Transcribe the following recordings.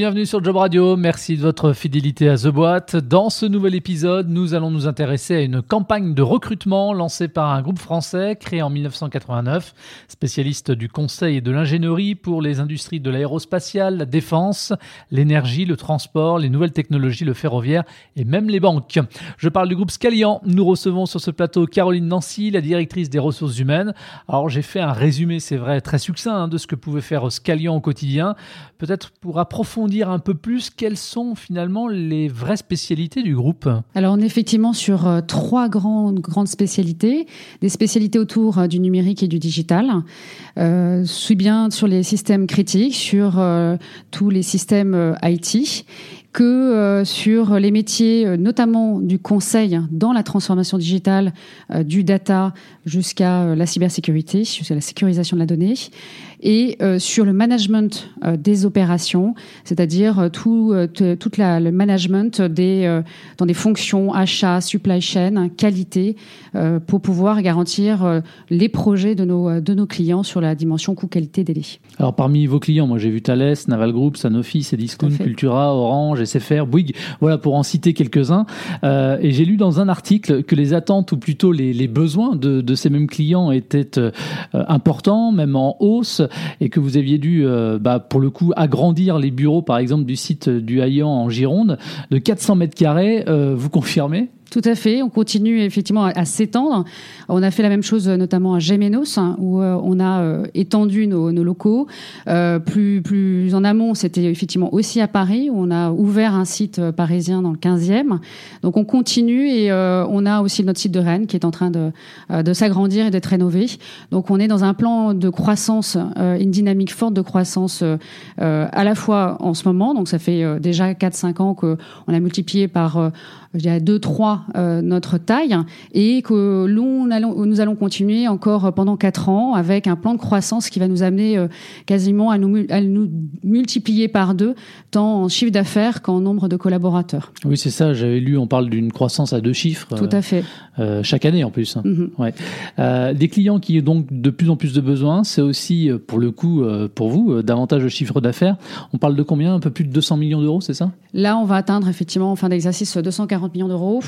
bienvenue sur Job Radio. Merci de votre fidélité à The Boîte. Dans ce nouvel épisode, nous allons nous intéresser à une campagne de recrutement lancée par un groupe français créé en 1989, spécialiste du conseil et de l'ingénierie pour les industries de l'aérospatiale, la défense, l'énergie, le transport, les nouvelles technologies, le ferroviaire et même les banques. Je parle du groupe Scalian. Nous recevons sur ce plateau Caroline Nancy, la directrice des ressources humaines. Alors j'ai fait un résumé, c'est vrai, très succinct hein, de ce que pouvait faire Scalian au quotidien. Peut-être pour approfondir un peu plus, quelles sont finalement les vraies spécialités du groupe Alors on est effectivement sur euh, trois grandes, spécialités. Des spécialités autour euh, du numérique et du digital. Euh, bien sur les systèmes critiques, sur euh, tous les systèmes IT que euh, sur les métiers, euh, notamment du conseil dans la transformation digitale, euh, du data jusqu'à la cybersécurité, jusqu'à la sécurisation de la donnée, et sur le management des opérations, c'est-à-dire tout, la, le management des, dans des fonctions achat, supply chain, qualité, pour pouvoir garantir les projets de nos, de nos clients sur la dimension coût-qualité-délai. Alors parmi vos clients, moi j'ai vu Thales, Naval Group, Sanofi, Cdiscount, Cultura, Orange, SFR, Bouygues, voilà pour en citer quelques-uns. Euh, et j'ai lu dans un article que les attentes ou plutôt les, besoins de, de, ces mêmes clients étaient euh, importants, même en hausse, et que vous aviez dû, euh, bah, pour le coup, agrandir les bureaux, par exemple du site du Hayan en Gironde, de 400 mètres carrés. Euh, vous confirmez? Tout à fait. On continue effectivement à, s'étendre. On a fait la même chose notamment à Gémenos, hein, où euh, on a euh, étendu nos, locaux. Euh, plus, plus en amont, c'était effectivement aussi à Paris, où on a ouvert un site euh, parisien dans le 15e. Donc on continue et euh, on a aussi notre site de Rennes qui est en train de, de s'agrandir et d'être rénové. Donc on est dans un plan de croissance, une dynamique forte de croissance à la fois en ce moment. Donc ça fait déjà 4-5 ans qu'on a multiplié par je dirais, 2-3 euh, notre taille et que nous allons, nous allons continuer encore pendant 4 ans avec un plan de croissance qui va nous amener euh, quasiment à nous, à nous multiplier par deux, tant en chiffre d'affaires qu'en nombre de collaborateurs. Oui, c'est ça, j'avais lu, on parle d'une croissance à deux chiffres. Tout à fait. Euh, chaque année en plus. Mm -hmm. ouais. Des clients qui ont donc de plus en plus de besoins, c'est aussi pour le coup, pour vous, davantage de chiffre d'affaires. On parle de combien? Un peu plus de 200 millions d'euros, c'est ça? Là, on va atteindre effectivement en fin d'exercice 240 millions d'euros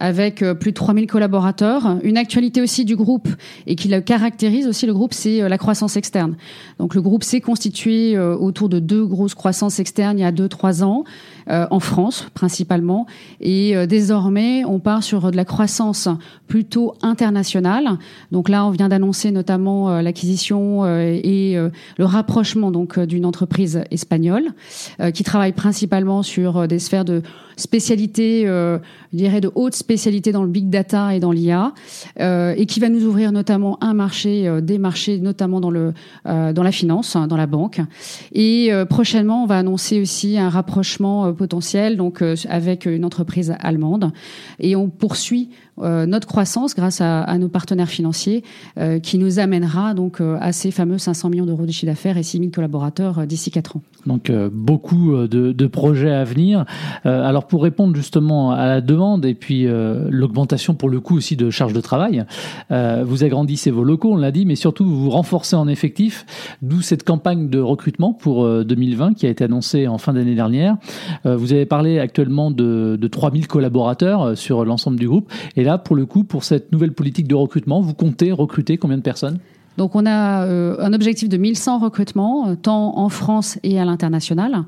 avec euh, plus de 3000 collaborateurs. Une actualité aussi du groupe et qui le caractérise aussi le groupe, c'est euh, la croissance externe. Donc le groupe s'est constitué euh, autour de deux grosses croissances externes il y a deux trois ans en France principalement et désormais on part sur de la croissance plutôt internationale. Donc là on vient d'annoncer notamment l'acquisition et le rapprochement donc d'une entreprise espagnole qui travaille principalement sur des sphères de spécialité, euh, je dirais de haute spécialité dans le big data et dans l'IA, euh, et qui va nous ouvrir notamment un marché, euh, des marchés notamment dans le euh, dans la finance, dans la banque. Et prochainement, on va annoncer aussi un rapprochement potentiel, donc avec une entreprise allemande, et on poursuit notre croissance grâce à, nos partenaires financiers qui nous amènera donc à ces fameux 500 millions d'euros de chiffre d'affaires et 6 000 collaborateurs d'ici 4 ans. Donc beaucoup de, de, projets à venir. alors pour répondre justement à la demande et puis l'augmentation pour le coup aussi de charges de travail, vous agrandissez vos locaux, on l'a dit, mais surtout vous vous renforcez en effectif, d'où cette campagne de recrutement pour 2020 qui a été annoncée en fin d'année dernière. vous avez parlé actuellement de, de 3000 collaborateurs sur l'ensemble du groupe. Et là, pour le coup, pour cette nouvelle politique de recrutement, vous comptez recruter combien de personnes? Donc on a euh, un objectif de 1100 recrutements, euh, tant en France et à l'international.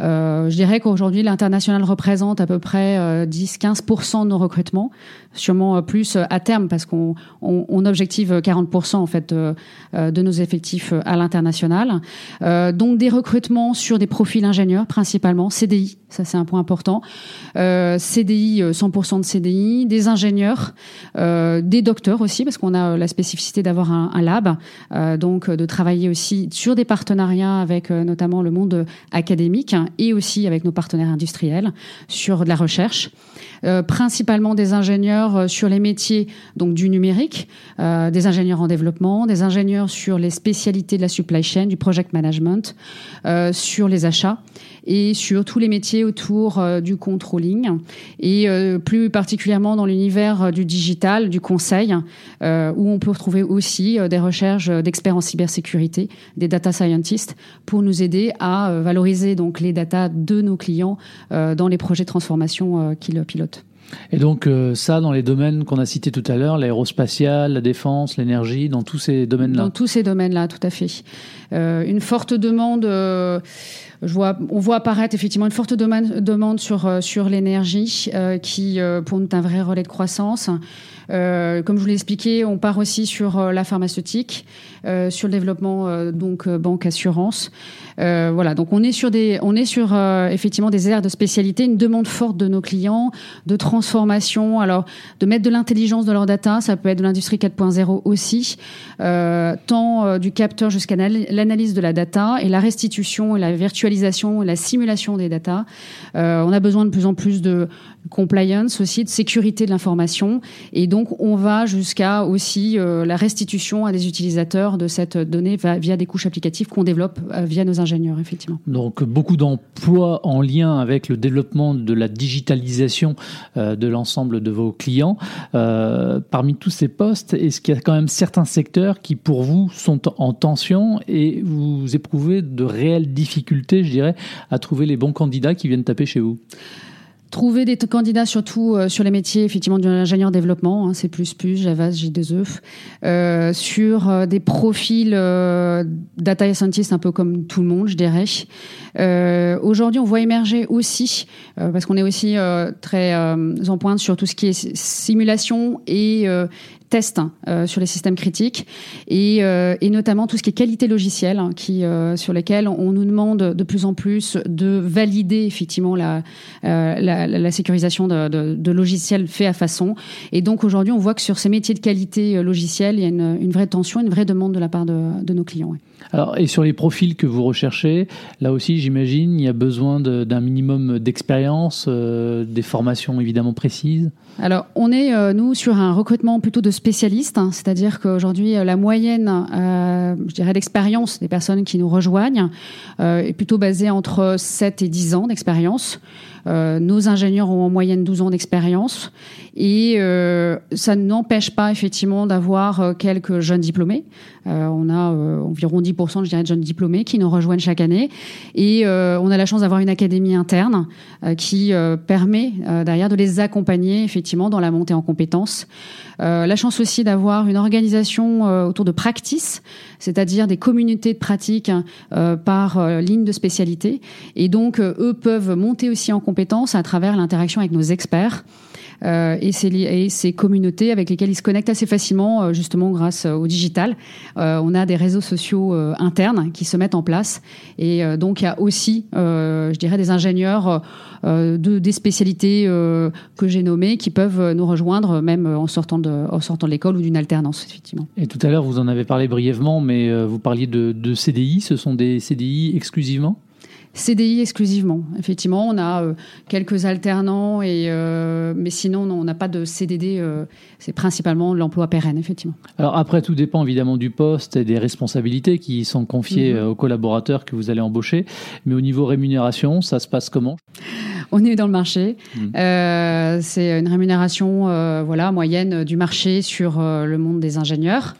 Euh, je dirais qu'aujourd'hui, l'international représente à peu près euh, 10-15% de nos recrutements, sûrement plus à terme parce qu'on on, on objective 40% en fait de nos effectifs à l'international. donc des recrutements sur des profils ingénieurs principalement, CDI, ça c'est un point important. CDI, 100% de CDI, des ingénieurs, des docteurs aussi parce qu'on a la spécificité d'avoir un, un lab euh, donc de travailler aussi sur des partenariats avec euh, notamment le monde académique et aussi avec nos partenaires industriels sur de la recherche. Euh, principalement des ingénieurs sur les métiers donc du numérique, euh, des ingénieurs en développement, des ingénieurs sur les spécialités de la supply chain, du project management, euh, sur les achats et sur tous les métiers autour du controlling et plus particulièrement dans l'univers du digital, du conseil, où on peut retrouver aussi des recherches d'experts en cybersécurité, des data scientists, pour nous aider à valoriser donc les data de nos clients dans les projets de transformation qu'ils pilotent. Et donc euh, ça, dans les domaines qu'on a cités tout à l'heure, l'aérospatiale, la défense, l'énergie, dans tous ces domaines-là Dans tous ces domaines-là, tout à fait. Euh, une forte demande, euh, je vois, on voit apparaître effectivement une forte demande, sur, sur l'énergie qui, pour nous, est un vrai relais de croissance. Euh, comme je vous l'ai expliqué, on part aussi sur euh, la pharmaceutique, euh, sur le développement donc banque assurance. voilà, donc on est sur des, on est sur effectivement des aires de spécialité, une demande forte de nos clients de transformation. Alors de mettre de l'intelligence dans leur data, ça peut être de l'industrie 4.0 aussi, tant du capteur jusqu'à l'analyse de la data et la restitution et la virtualisation la simulation des data. on a besoin de plus en plus de compliance aussi, de sécurité de l'information. Et donc, on va jusqu'à aussi euh, la restitution à des utilisateurs de cette donnée via des couches applicatives qu'on développe euh, via nos ingénieurs, effectivement. Donc, beaucoup d'emplois en lien avec le développement de la digitalisation euh, de l'ensemble de vos clients. parmi tous ces postes, est-ce qu'il y a quand même certains secteurs qui, pour vous, sont en tension et vous éprouvez de réelles difficultés, je dirais, à trouver les bons candidats qui viennent taper chez vous? Trouver des candidats surtout euh, sur les métiers effectivement de l'ingénieur développement, hein, C++, Java, J2E, euh, sur euh, des profils euh, data scientist un peu comme tout le monde, je dirais. Euh, Aujourd'hui, on voit émerger aussi, parce qu'on est aussi très en pointe sur tout ce qui est simulation et tests euh, sur les systèmes critiques et, euh, et, notamment tout ce qui est qualité logicielle, hein, qui, euh, sur lesquels on nous demande de plus en plus de valider effectivement la, la, la, sécurisation de, de, de, logiciels faits à façon. Et donc aujourd'hui, on voit que sur ces métiers de qualité logicielle, il y a une, une vraie tension, une vraie demande de la part de, de nos clients. Alors, et sur les profils que vous recherchez, là aussi, j'imagine, il y a besoin d'un minimum d'expérience, des formations évidemment précises? Alors, on est, nous, sur un recrutement plutôt de spécialistes, hein, c'est-à-dire qu'aujourd'hui, euh, la moyenne, je dirais, d'expérience des personnes qui nous rejoignent est plutôt basée entre 7 et 10 ans d'expérience. Euh, nos ingénieurs ont en moyenne 12 ans d'expérience et euh, ça n'empêche pas effectivement d'avoir euh, quelques jeunes diplômés. on a environ 10% je dirais de jeunes diplômés qui nous rejoignent chaque année et on a la chance d'avoir une académie interne qui permet derrière de les accompagner effectivement dans la montée en compétences. la chance aussi d'avoir une organisation autour de practice, c'est-à-dire des communautés de pratique par ligne de spécialité et donc eux peuvent monter aussi en compétences à travers l'interaction avec nos experts. Euh, et, ces, communautés avec lesquelles ils se connectent assez facilement, euh, justement grâce au digital. Euh, on a des réseaux sociaux euh, internes qui se mettent en place, et euh, donc il y a aussi, je dirais, des ingénieurs de des spécialités que j'ai nommées qui peuvent nous rejoindre même en sortant de de l'école ou d'une alternance, effectivement. Et tout à l'heure, vous en avez parlé brièvement, mais vous parliez de CDI. Ce sont des CDI exclusivement? CDI exclusivement. Effectivement, on a euh, quelques alternants, et, euh, mais sinon, on n'a pas de CDD. Euh, c'est principalement l'emploi pérenne, effectivement. Alors après, tout dépend évidemment du poste et des responsabilités qui sont confiées mhm. aux collaborateurs que vous allez embaucher. Mais au niveau rémunération, ça se passe comment? On est dans le marché. Mhm. c'est une rémunération voilà, moyenne du marché sur le monde des ingénieurs.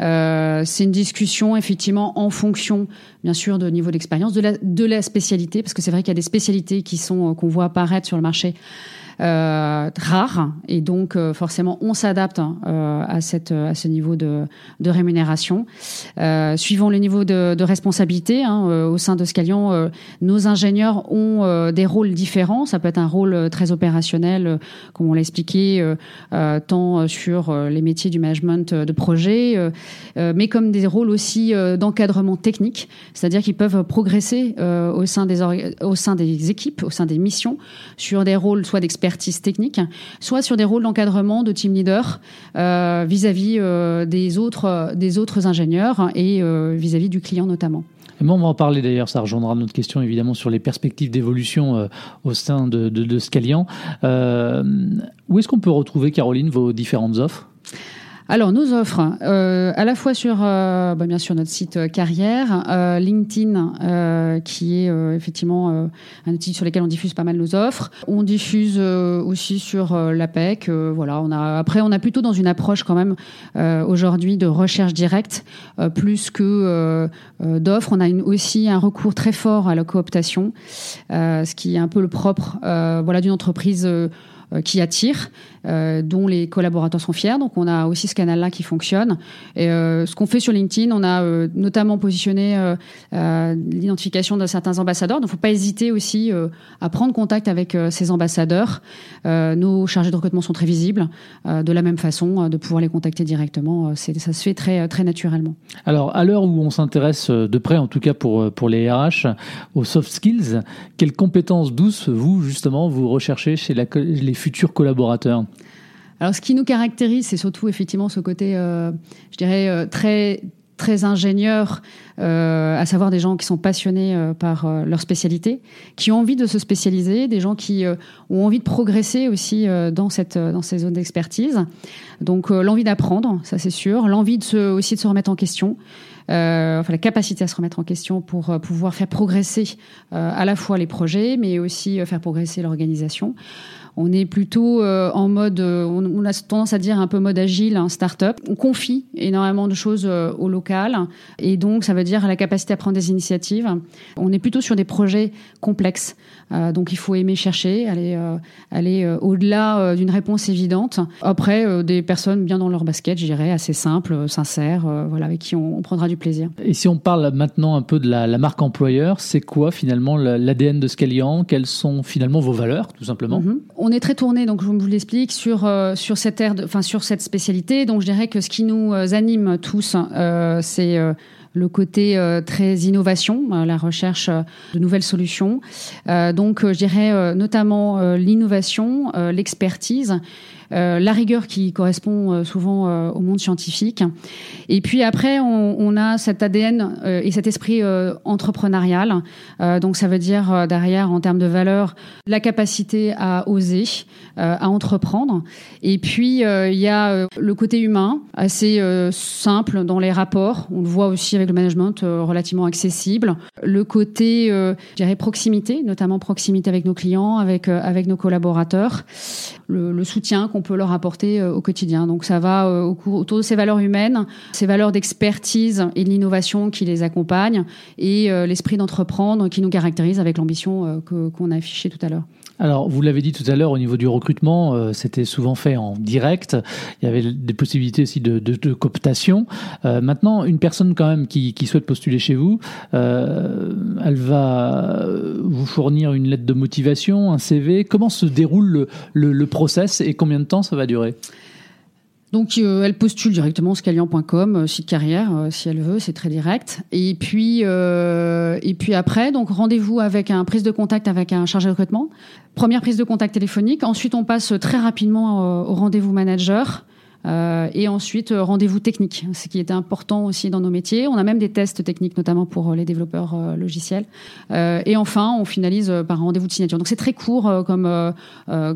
Euh, c'est une discussion effectivement en fonction, bien sûr, de niveau d'expérience, de la, spécialité, parce que c'est vrai qu'il y a des spécialités qui sont qu'on voit apparaître sur le marché euh, rare et donc euh, forcément on s'adapte hein, euh, à cette à ce niveau de, rémunération. Euh, suivant le niveau de, responsabilité hein, au sein de Scalion, nos ingénieurs ont des rôles différents. Ça peut être un rôle très opérationnel, comme on l'a expliqué, tant sur les métiers du management de projet, mais comme des rôles aussi d'encadrement technique, c'est-à-dire qu'ils peuvent progresser au sein des au sein des équipes, au sein des missions, sur des rôles soit d'expertise technique, soit sur des rôles d'encadrement de team leader euh, vis-à-vis euh, des autres des autres ingénieurs et euh, vis-à-vis du client notamment. Et on va en parler d'ailleurs, ça rejoindra notre question évidemment sur les perspectives d'évolution au sein de, de, Scalian. où est-ce qu'on peut retrouver, Caroline, vos différentes offres? Alors nos offres, euh, à la fois sur euh, bah, bien sûr notre site euh, carrière, euh, LinkedIn, euh, qui est effectivement un outil sur lequel on diffuse pas mal nos offres. On diffuse aussi sur l'APEC. voilà, on a après on a plutôt dans une approche quand même aujourd'hui de recherche directe plus que d'offres. On a une, aussi un recours très fort à la cooptation, ce qui est un peu le propre voilà d'une entreprise. qui attire, euh, dont les collaborateurs sont fiers. Donc on a aussi ce canal-là qui fonctionne. Et euh, ce qu'on fait sur LinkedIn, on a euh, notamment positionné euh, euh, l'identification de certains ambassadeurs. Donc il ne faut pas hésiter aussi euh, à prendre contact avec ces ambassadeurs. Nos chargés de recrutement sont très visibles. De la même façon, de pouvoir les contacter directement, ça se fait très, très naturellement. Alors, à l'heure où on s'intéresse de près, en tout cas pour, pour les RH, aux soft skills, quelles compétences douces, vous, justement, vous recherchez chez les futurs collaborateurs? Alors, ce qui nous caractérise, c'est surtout effectivement ce côté, euh, je dirais, euh, très très ingénieurs, euh, à savoir des gens qui sont passionnés par leur spécialité, qui ont envie de se spécialiser, des gens qui ont envie de progresser aussi dans cette dans ces zones d'expertise. Donc l'envie d'apprendre, ça c'est sûr, l'envie de se, aussi de se remettre en question. Enfin la capacité à se remettre en question pour pouvoir faire progresser à la fois les projets, mais aussi faire progresser l'organisation. On est plutôt euh, en mode, euh, on, a tendance à dire un peu mode agile, un start-up. On confie énormément de choses euh, au local et donc ça veut dire la capacité à prendre des initiatives. On est plutôt sur des projets complexes, donc il faut aimer chercher, aller aller au-delà d'une réponse évidente. Après, des personnes bien dans leur basket, je dirais, assez simples, sincères, voilà, avec qui on, on prendra du plaisir. Et si on parle maintenant un peu de la, la marque employeur, c'est quoi finalement la- l'ADN de Scalian? Quelles sont finalement vos valeurs, tout simplement? Mhm. On est très tourné, donc je vous l'explique, sur euh, sur cette ère, de- sur cette spécialité. Donc je dirais que ce qui nous euh, anime tous, euh, c'est le côté euh, très innovation, euh, la recherche euh, de nouvelles solutions. Donc je dirais notamment l'innovation, l'expertise. la rigueur qui correspond souvent au monde scientifique. Et puis après, on, on a cet ADN et cet esprit entrepreneurial. Donc ça veut dire derrière, en termes de valeur, la capacité à oser, à entreprendre. Et puis il y a le côté humain, assez simple dans les rapports. On le voit aussi avec management euh, relativement accessible. Le côté, euh, je proximité, notamment proximité avec nos clients, avec euh, avec nos collaborateurs. Le, soutien qu'on peut leur apporter euh, au quotidien. Donc ça va euh, autour de ces valeurs humaines, ces valeurs d'expertise et de l'innovation qui les accompagnent et euh, l'esprit d'entreprendre qui nous caractérise avec l'ambition qu'on a affichée tout à l'heure. Alors, vous l'avez dit tout à l'heure, au niveau du recrutement, c'était souvent fait en direct. Il y avait des possibilités aussi de, de, cooptation. Maintenant, une personne quand même qui, souhaite postuler chez vous, elle va vous fournir une lettre de motivation, un CV. Comment se déroule le, le, le process et combien de temps ça va durer Donc euh, elle postule directement scalian.com, euh, site carrière, euh, si elle veut, c'est très direct. Et puis euh, et puis après, donc rendez-vous avec un prise de contact avec un chargé de recrutement. Première prise de contact téléphonique. Ensuite, on passe très rapidement au rendez-vous manager. Euh, et ensuite, euh, rendez-vous technique, ce qui est important aussi dans nos métiers. On a même des tests techniques, notamment pour euh, les développeurs euh, logiciels. Euh, et enfin, on finalise par un rendez-vous de signature. Donc c'est très court comme,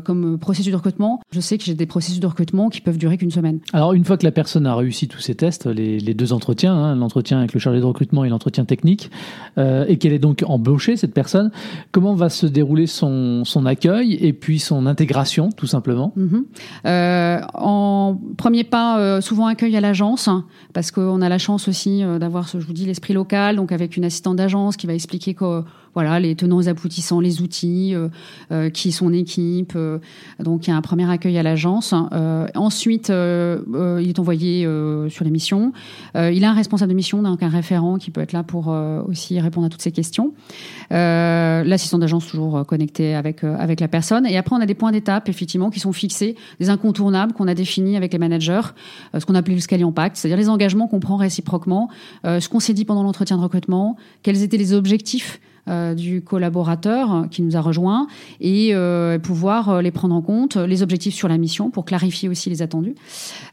comme processus de recrutement. Je sais que j'ai des processus de recrutement qui peuvent durer qu'une semaine. Alors, une fois que la personne a réussi tous ces tests, les, les deux entretiens, hein, l'entretien avec le chargé de recrutement et l'entretien technique, et qu'elle est donc embauchée, cette personne, comment va se dérouler son, son accueil et puis son intégration, tout simplement? En premier pas, euh, souvent accueil à l'agence, hein, parce qu'on a la chance aussi euh, d'avoir, je vous dis, l'esprit local, donc avec une assistante d'agence qui va expliquer que, voilà, les tenants aboutissants, les outils, euh, euh, qui est son équipe. euh, donc il y a un premier accueil à l'agence. Euh, ensuite, il est envoyé sur les missions. Il a un responsable de mission, donc un référent qui peut être là pour aussi répondre à toutes ces questions. L'assistant d'agence toujours connecté avec avec la personne. Et après, on a des points d'étape effectivement qui sont fixés, des incontournables qu'on a définis avec les managers, ce qu'on appelait le Scalian Pact, c'est-à-dire les engagements qu'on prend réciproquement, ce qu'on s'est dit pendant l'entretien de recrutement, quels étaient les objectifs du collaborateur qui nous a rejoint et pouvoir les prendre en compte, les objectifs sur la mission pour clarifier aussi les attendus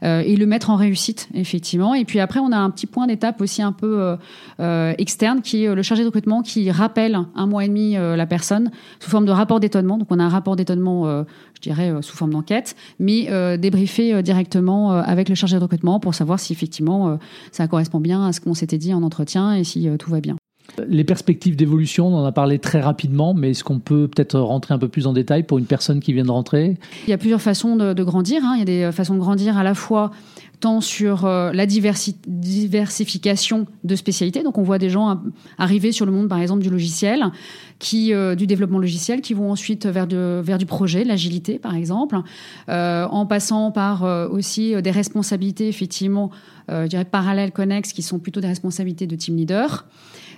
et le mettre en réussite effectivement. Et puis après, on a un petit point d'étape aussi un peu externe qui est le chargé de recrutement qui rappelle un mois et demi la personne sous forme de rapport d'étonnement. Donc on a un rapport d'étonnement, je dirais sous forme d'enquête, mais débriefé directement avec le chargé de recrutement pour savoir si effectivement ça correspond bien à ce qu'on s'était dit en entretien et si tout va bien. Les perspectives d'évolution, on en a parlé très rapidement, mais est-ce qu'on peut peut-être rentrer un peu plus en détail pour une personne qui vient de rentrer? Il y a plusieurs façons de, grandir. Hein. Il y a des façons de grandir à la fois tant sur euh, la diversification de spécialités. Donc on voit des gens arriver sur le monde, par exemple, du logiciel, qui, euh, du développement logiciel, qui vont ensuite vers, du projet, l'agilité, par exemple, euh, en passant par aussi des responsabilités, effectivement, je dirais parallèles, connexes, qui sont plutôt des responsabilités de team leader.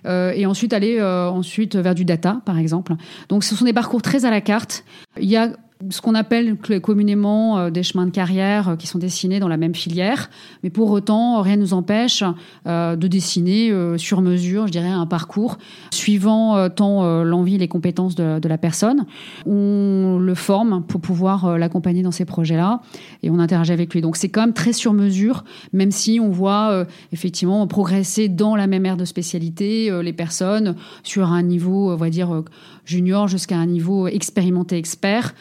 Et ensuite aller ensuite vers du data, par exemple. Donc ce sont des parcours très à la carte. Il y a ce qu'on appelle communément euh, des chemins de carrière euh, qui sont dessinés dans la même filière, mais pour autant, rien ne nous empêche euh, de dessiner sur mesure, je dirais, un parcours suivant tant l'envie et les compétences de, la personne. On le forme pour pouvoir l'accompagner dans ces projets-là et on interagit avec lui. Donc c'est quand même très sur mesure, même si on voit effectivement progresser dans la même aire de spécialité les personnes sur un niveau, on va dire, junior jusqu'à un niveau expérimenté expert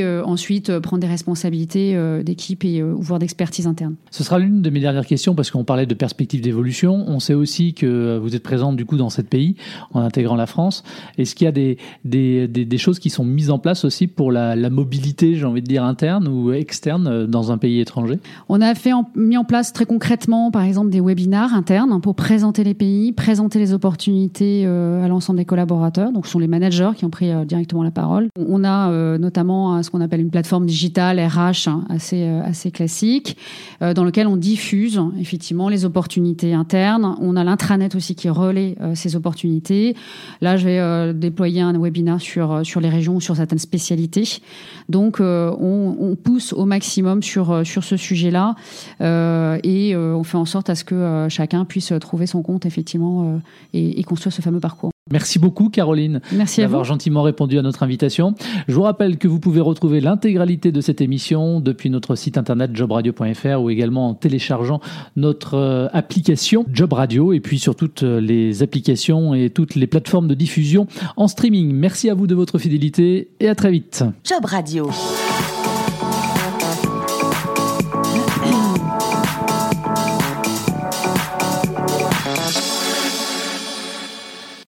euh, ensuite euh, prendre des responsabilités euh, d'équipe et voire d'expertise interne. Ce sera l'une de mes dernières questions parce qu'on parlait de perspectives d'évolution. On sait aussi que vous êtes présente du coup dans cette pays en intégrant la France. Est-ce qu'il y a des, des, des, choses qui sont mises en place aussi pour la, la mobilité, j'ai envie de dire, interne ou externe dans un pays étranger? On a fait mis en place très concrètement, par exemple, des webinars internes pour présenter les pays, présenter les opportunités à l'ensemble des collaborateurs. Donc, ce sont les managers qui ont pris directement la parole. On a notamment ce qu'on appelle une plateforme digitale RH hein, assez euh, assez classique, euh, dans lequel on diffuse effectivement les opportunités internes. On a l'intranet aussi qui relaie euh, ces opportunités. Là, je vais déployer un webinaire sur sur les régions, sur certaines spécialités. Donc, on, pousse au maximum sur sur ce sujet-là et on fait en sorte à ce que chacun puisse trouver son compte effectivement et construire ce fameux parcours. Merci beaucoup Caroline d'avoir gentiment répondu à notre invitation. Je vous rappelle que vous pouvez retrouver l'intégralité de cette émission depuis notre site internet jobradio.fr ou également en téléchargeant notre euh, application Job Radio et puis sur toutes euh, les applications et toutes les plateformes de diffusion en streaming. Merci à vous de votre fidélité et à très vite. Job Radio.